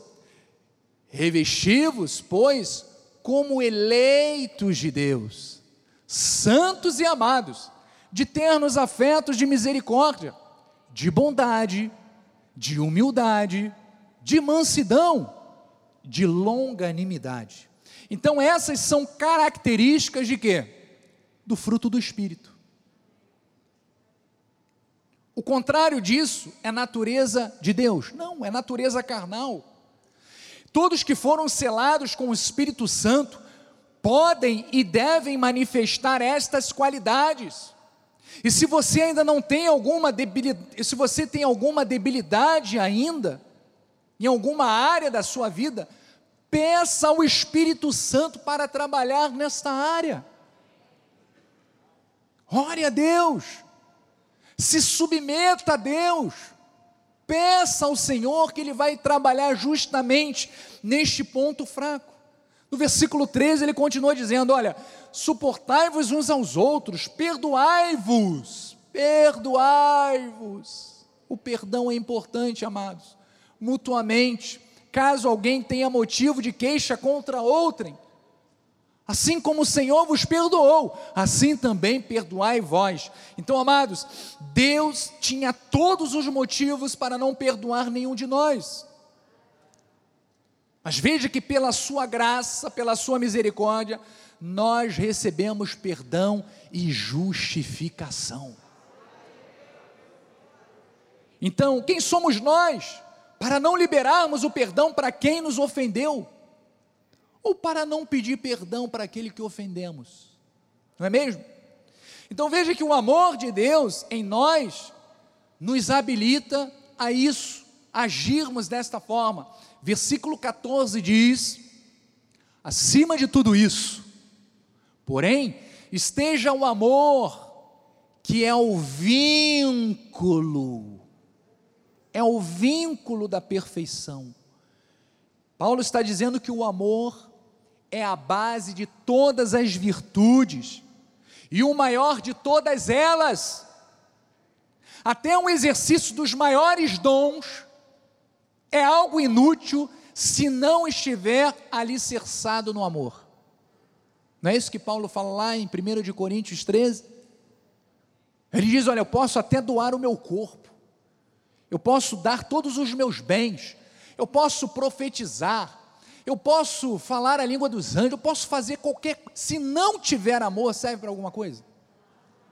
Revestivos, pois, como eleitos de Deus, santos e amados, de ternos afetos de misericórdia, de bondade, de humildade, de mansidão, de longanimidade. Então essas são características de quê? Do fruto do espírito. O contrário disso é natureza de Deus. Não, é natureza carnal. Todos que foram selados com o Espírito Santo podem e devem manifestar estas qualidades. E se você ainda não tem alguma debilidade, se você tem alguma debilidade ainda, em alguma área da sua vida, peça ao Espírito Santo para trabalhar nesta área. Ore a Deus, se submeta a Deus, peça ao Senhor que Ele vai trabalhar justamente neste ponto fraco. No versículo 13 ele continua dizendo: Olha, suportai-vos uns aos outros, perdoai-vos, perdoai-vos. O perdão é importante, amados mutuamente, caso alguém tenha motivo de queixa contra outrem. Assim como o Senhor vos perdoou, assim também perdoai vós. Então, amados, Deus tinha todos os motivos para não perdoar nenhum de nós. Mas veja que pela sua graça, pela sua misericórdia, nós recebemos perdão e justificação. Então, quem somos nós para não liberarmos o perdão para quem nos ofendeu, ou para não pedir perdão para aquele que ofendemos, não é mesmo? Então veja que o amor de Deus em nós nos habilita a isso, agirmos desta forma. Versículo 14 diz: acima de tudo isso, porém, esteja o amor, que é o vínculo é o vínculo da perfeição. Paulo está dizendo que o amor é a base de todas as virtudes e o maior de todas elas. Até um exercício dos maiores dons é algo inútil se não estiver alicerçado no amor. Não é isso que Paulo fala lá em 1 Coríntios 13? Ele diz: Olha, eu posso até doar o meu corpo, eu posso dar todos os meus bens, eu posso profetizar, eu posso falar a língua dos anjos, eu posso fazer qualquer. Se não tiver amor, serve para alguma coisa?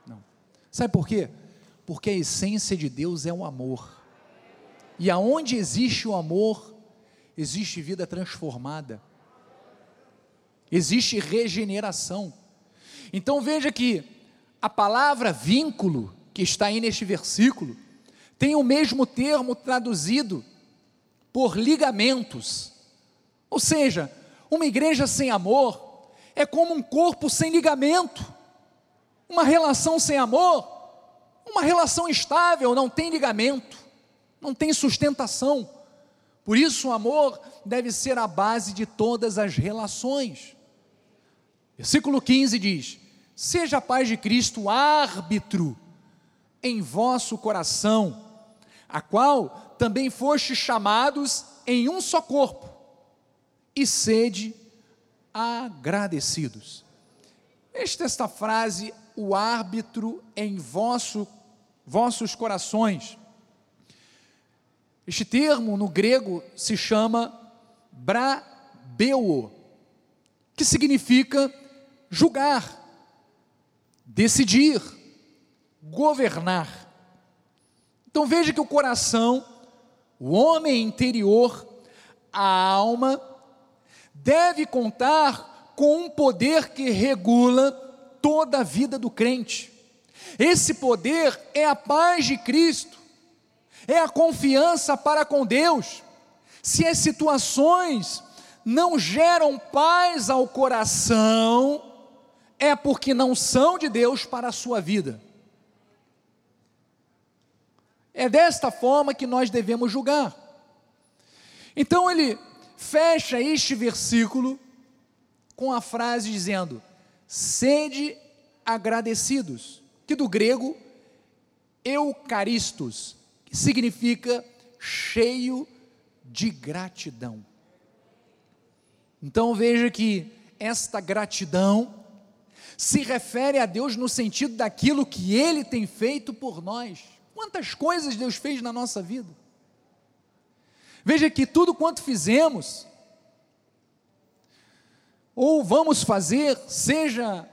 Não. Sabe por quê? Porque a essência de Deus é o amor. E aonde existe o amor, existe vida transformada, existe regeneração. Então veja que a palavra vínculo, que está aí neste versículo, tem o mesmo termo traduzido por ligamentos. Ou seja, uma igreja sem amor é como um corpo sem ligamento. Uma relação sem amor, uma relação estável, não tem ligamento, não tem sustentação. Por isso, o amor deve ser a base de todas as relações. Versículo 15 diz: Seja a paz de Cristo árbitro em vosso coração, a qual também foste chamados em um só corpo, e sede agradecidos. Esta esta frase, o árbitro em vosso, vossos corações. Este termo no grego se chama brabeuo, que significa julgar, decidir, governar. Então veja que o coração, o homem interior, a alma, deve contar com um poder que regula toda a vida do crente. Esse poder é a paz de Cristo, é a confiança para com Deus. Se as situações não geram paz ao coração, é porque não são de Deus para a sua vida. É desta forma que nós devemos julgar. Então ele fecha este versículo com a frase dizendo: sede agradecidos, que do grego eucaristos, que significa cheio de gratidão. Então veja que esta gratidão se refere a Deus no sentido daquilo que Ele tem feito por nós. Quantas coisas Deus fez na nossa vida. Veja que tudo quanto fizemos, ou vamos fazer, seja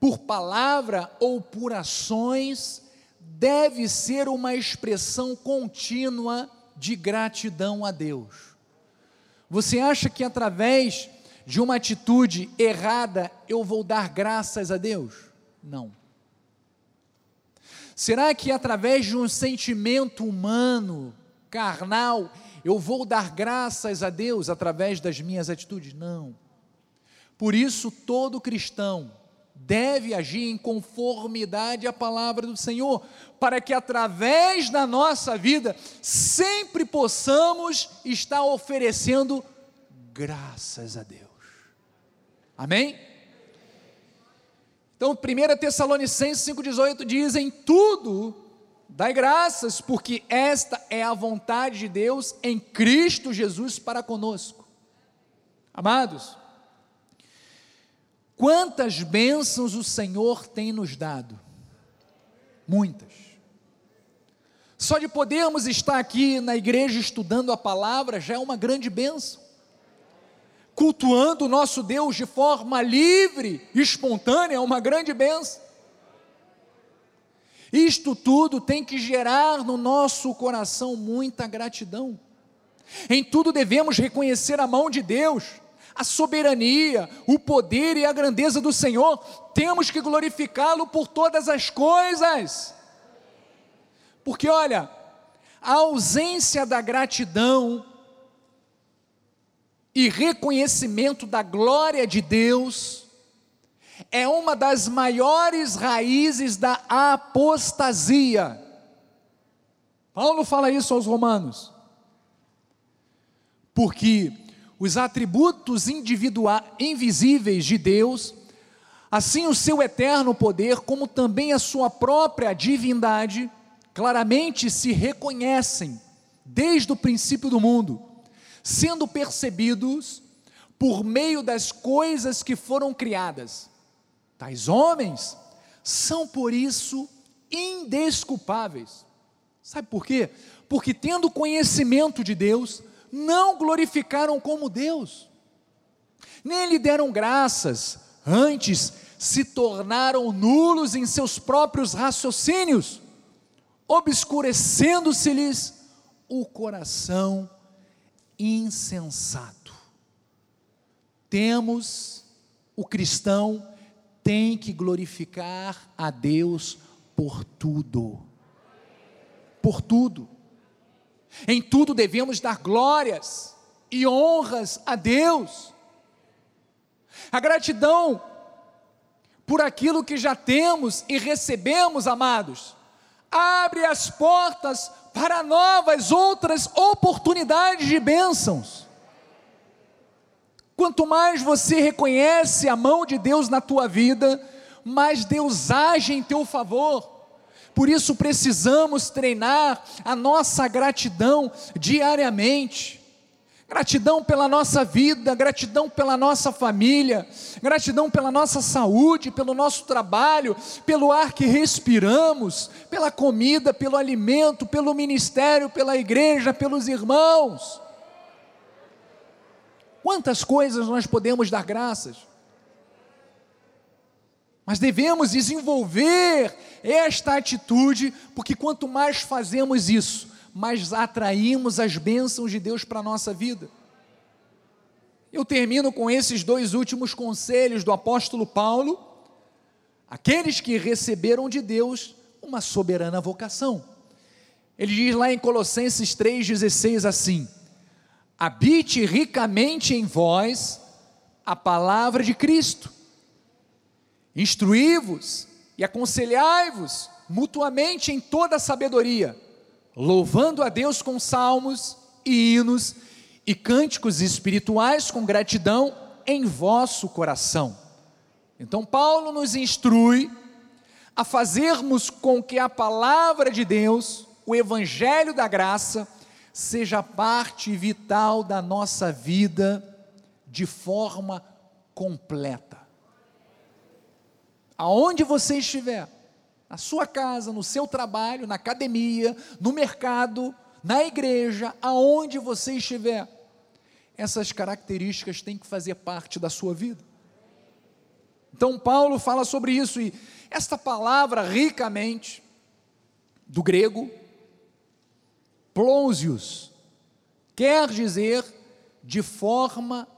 por palavra ou por ações, deve ser uma expressão contínua de gratidão a Deus. Você acha que através de uma atitude errada eu vou dar graças a Deus? Não. Será que através de um sentimento humano, carnal, eu vou dar graças a Deus através das minhas atitudes? Não. Por isso, todo cristão deve agir em conformidade à palavra do Senhor, para que através da nossa vida sempre possamos estar oferecendo graças a Deus. Amém? Então, 1 Tessalonicenses 5,18 diz: Em tudo dai graças, porque esta é a vontade de Deus em Cristo Jesus para conosco. Amados, quantas bênçãos o Senhor tem nos dado? Muitas. Só de podermos estar aqui na igreja estudando a palavra já é uma grande bênção cultuando o nosso Deus de forma livre, espontânea, é uma grande benção. Isto tudo tem que gerar no nosso coração muita gratidão. Em tudo devemos reconhecer a mão de Deus, a soberania, o poder e a grandeza do Senhor. Temos que glorificá-lo por todas as coisas. Porque olha, a ausência da gratidão e reconhecimento da glória de Deus é uma das maiores raízes da apostasia. Paulo fala isso aos Romanos. Porque os atributos invisíveis de Deus, assim o seu eterno poder, como também a sua própria divindade, claramente se reconhecem desde o princípio do mundo sendo percebidos por meio das coisas que foram criadas. Tais homens são por isso indesculpáveis. Sabe por quê? Porque tendo conhecimento de Deus, não glorificaram como Deus, nem lhe deram graças, antes se tornaram nulos em seus próprios raciocínios, obscurecendo-se-lhes o coração insensato. Temos, o cristão tem que glorificar a Deus por tudo. Por tudo. Em tudo devemos dar glórias e honras a Deus. A gratidão por aquilo que já temos e recebemos, amados, abre as portas para novas outras oportunidades de bênçãos. Quanto mais você reconhece a mão de Deus na tua vida, mais Deus age em teu favor. Por isso precisamos treinar a nossa gratidão diariamente. Gratidão pela nossa vida, gratidão pela nossa família, gratidão pela nossa saúde, pelo nosso trabalho, pelo ar que respiramos, pela comida, pelo alimento, pelo ministério, pela igreja, pelos irmãos. Quantas coisas nós podemos dar graças? Mas devemos desenvolver esta atitude, porque quanto mais fazemos isso, mas atraímos as bênçãos de Deus para a nossa vida. Eu termino com esses dois últimos conselhos do apóstolo Paulo. Aqueles que receberam de Deus uma soberana vocação. Ele diz lá em Colossenses 3,16 assim: habite ricamente em vós a palavra de Cristo, instruí-vos e aconselhai-vos mutuamente em toda a sabedoria louvando a Deus com salmos e hinos e cânticos espirituais com gratidão em vosso coração. Então, Paulo nos instrui a fazermos com que a palavra de Deus, o Evangelho da graça, seja parte vital da nossa vida de forma completa. Aonde você estiver, na sua casa, no seu trabalho, na academia, no mercado, na igreja, aonde você estiver. Essas características têm que fazer parte da sua vida. Então, Paulo fala sobre isso, e esta palavra, ricamente, do grego, plonzius, quer dizer de forma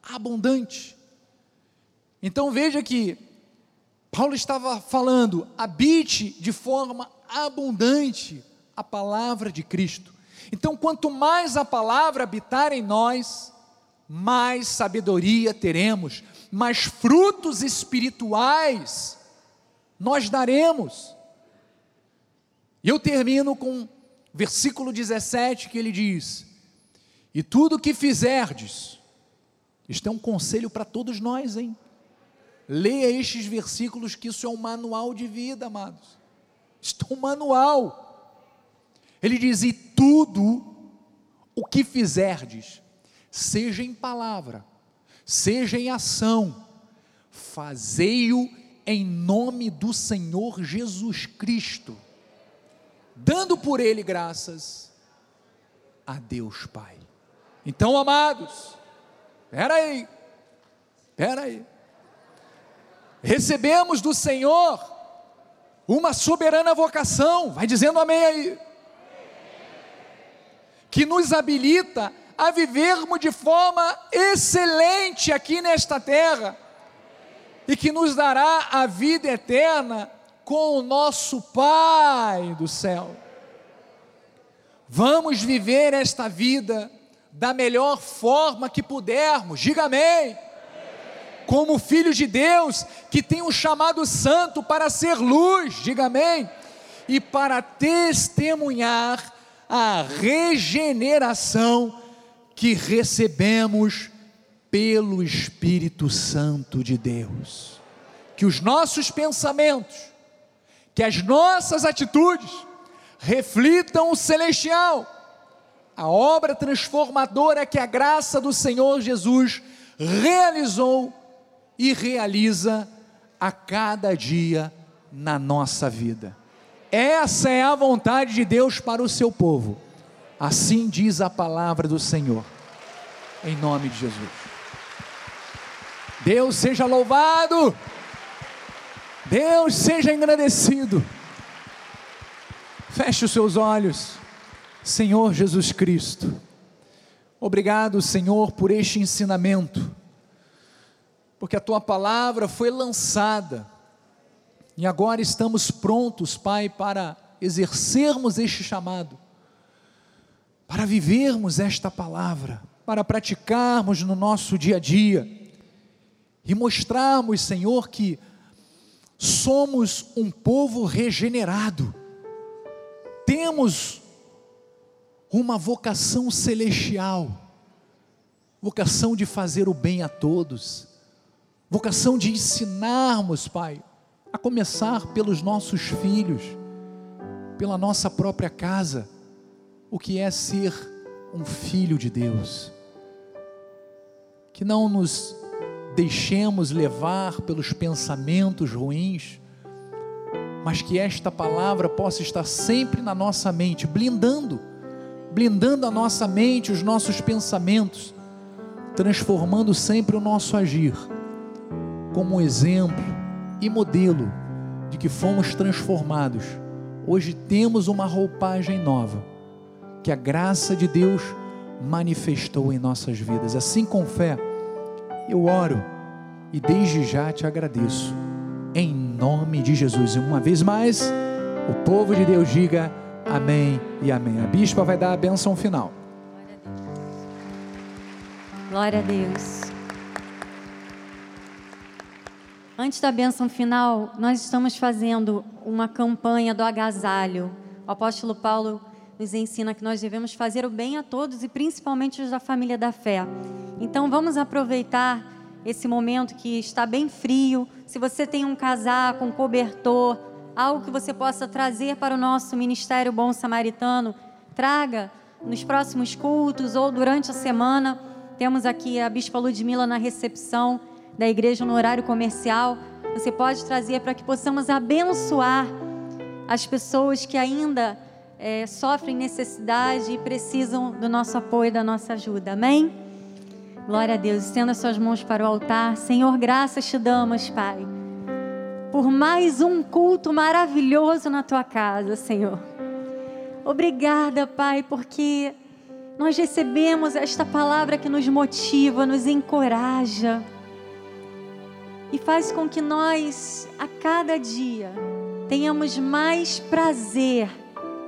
abundante. Então veja que Paulo estava falando, habite de forma abundante a palavra de Cristo. Então, quanto mais a palavra habitar em nós, mais sabedoria teremos, mais frutos espirituais nós daremos. E eu termino com versículo 17 que ele diz: E tudo que fizerdes, isto é um conselho para todos nós, hein? Leia estes versículos, que isso é um manual de vida, amados. Isto é um manual. Ele diz: E tudo o que fizerdes, seja em palavra, seja em ação, fazei-o em nome do Senhor Jesus Cristo, dando por ele graças a Deus Pai. Então, amados, espera aí, espera aí recebemos do Senhor uma soberana vocação, vai dizendo amém aí, que nos habilita a vivermos de forma excelente aqui nesta terra e que nos dará a vida eterna com o nosso Pai do céu. Vamos viver esta vida da melhor forma que pudermos, diga amém como filhos de Deus, que tem um chamado santo para ser luz, diga amém, e para testemunhar a regeneração que recebemos pelo Espírito Santo de Deus. Que os nossos pensamentos, que as nossas atitudes reflitam o celestial, a obra transformadora que a graça do Senhor Jesus realizou e realiza a cada dia na nossa vida. Essa é a vontade de Deus para o seu povo. Assim diz a palavra do Senhor. Em nome de Jesus. Deus seja louvado. Deus seja engrandecido. Feche os seus olhos. Senhor Jesus Cristo. Obrigado, Senhor, por este ensinamento. Porque a tua palavra foi lançada e agora estamos prontos, Pai, para exercermos este chamado, para vivermos esta palavra, para praticarmos no nosso dia a dia e mostrarmos, Senhor, que somos um povo regenerado, temos uma vocação celestial, vocação de fazer o bem a todos, vocação de ensinarmos, Pai, a começar pelos nossos filhos, pela nossa própria casa, o que é ser um filho de Deus. Que não nos deixemos levar pelos pensamentos ruins, mas que esta palavra possa estar sempre na nossa mente, blindando, blindando a nossa mente, os nossos pensamentos, transformando sempre o nosso agir como exemplo e modelo de que fomos transformados. Hoje temos uma roupagem nova, que a graça de Deus manifestou em nossas vidas. Assim com fé, eu oro e desde já te agradeço, em nome de Jesus. E uma vez mais, o povo de Deus diga amém e amém. A bispa vai dar a benção final. Glória a Deus. Antes da bênção final, nós estamos fazendo uma campanha do agasalho. O apóstolo Paulo nos ensina que nós devemos fazer o bem a todos e principalmente os da família da fé. Então vamos aproveitar esse momento que está bem frio. Se você tem um casaco, um cobertor, algo que você possa trazer para o nosso ministério Bom Samaritano, traga nos próximos cultos ou durante a semana. Temos aqui a Bispa Ludmila na recepção da igreja no horário comercial, você pode trazer para que possamos abençoar as pessoas que ainda é, sofrem necessidade e precisam do nosso apoio, da nossa ajuda. Amém? Glória a Deus. Estenda suas mãos para o altar. Senhor, graças te damos, Pai, por mais um culto maravilhoso na tua casa, Senhor. Obrigada, Pai, porque nós recebemos esta palavra que nos motiva, nos encoraja e faz com que nós, a cada dia, tenhamos mais prazer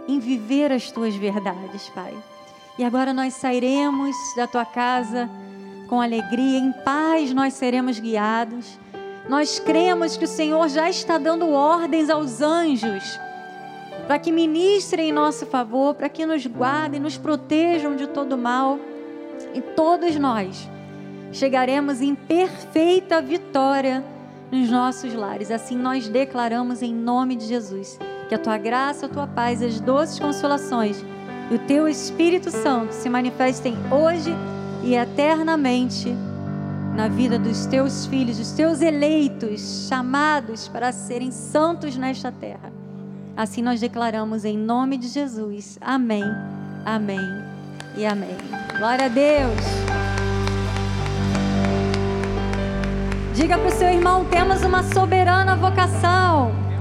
em viver as tuas verdades, Pai. E agora nós sairemos da tua casa com alegria, em paz nós seremos guiados. Nós cremos que o Senhor já está dando ordens aos anjos para que ministrem em nosso favor, para que nos guardem, nos protejam de todo mal. E todos nós chegaremos em perfeita vitória nos nossos lares. Assim nós declaramos em nome de Jesus que a tua graça, a tua paz, as doces consolações e o teu Espírito Santo se manifestem hoje e eternamente na vida dos teus filhos, dos teus eleitos, chamados para serem santos nesta terra. Assim nós declaramos em nome de Jesus. Amém, amém e amém. Glória a Deus. Diga para o seu irmão: temos uma soberana vocação.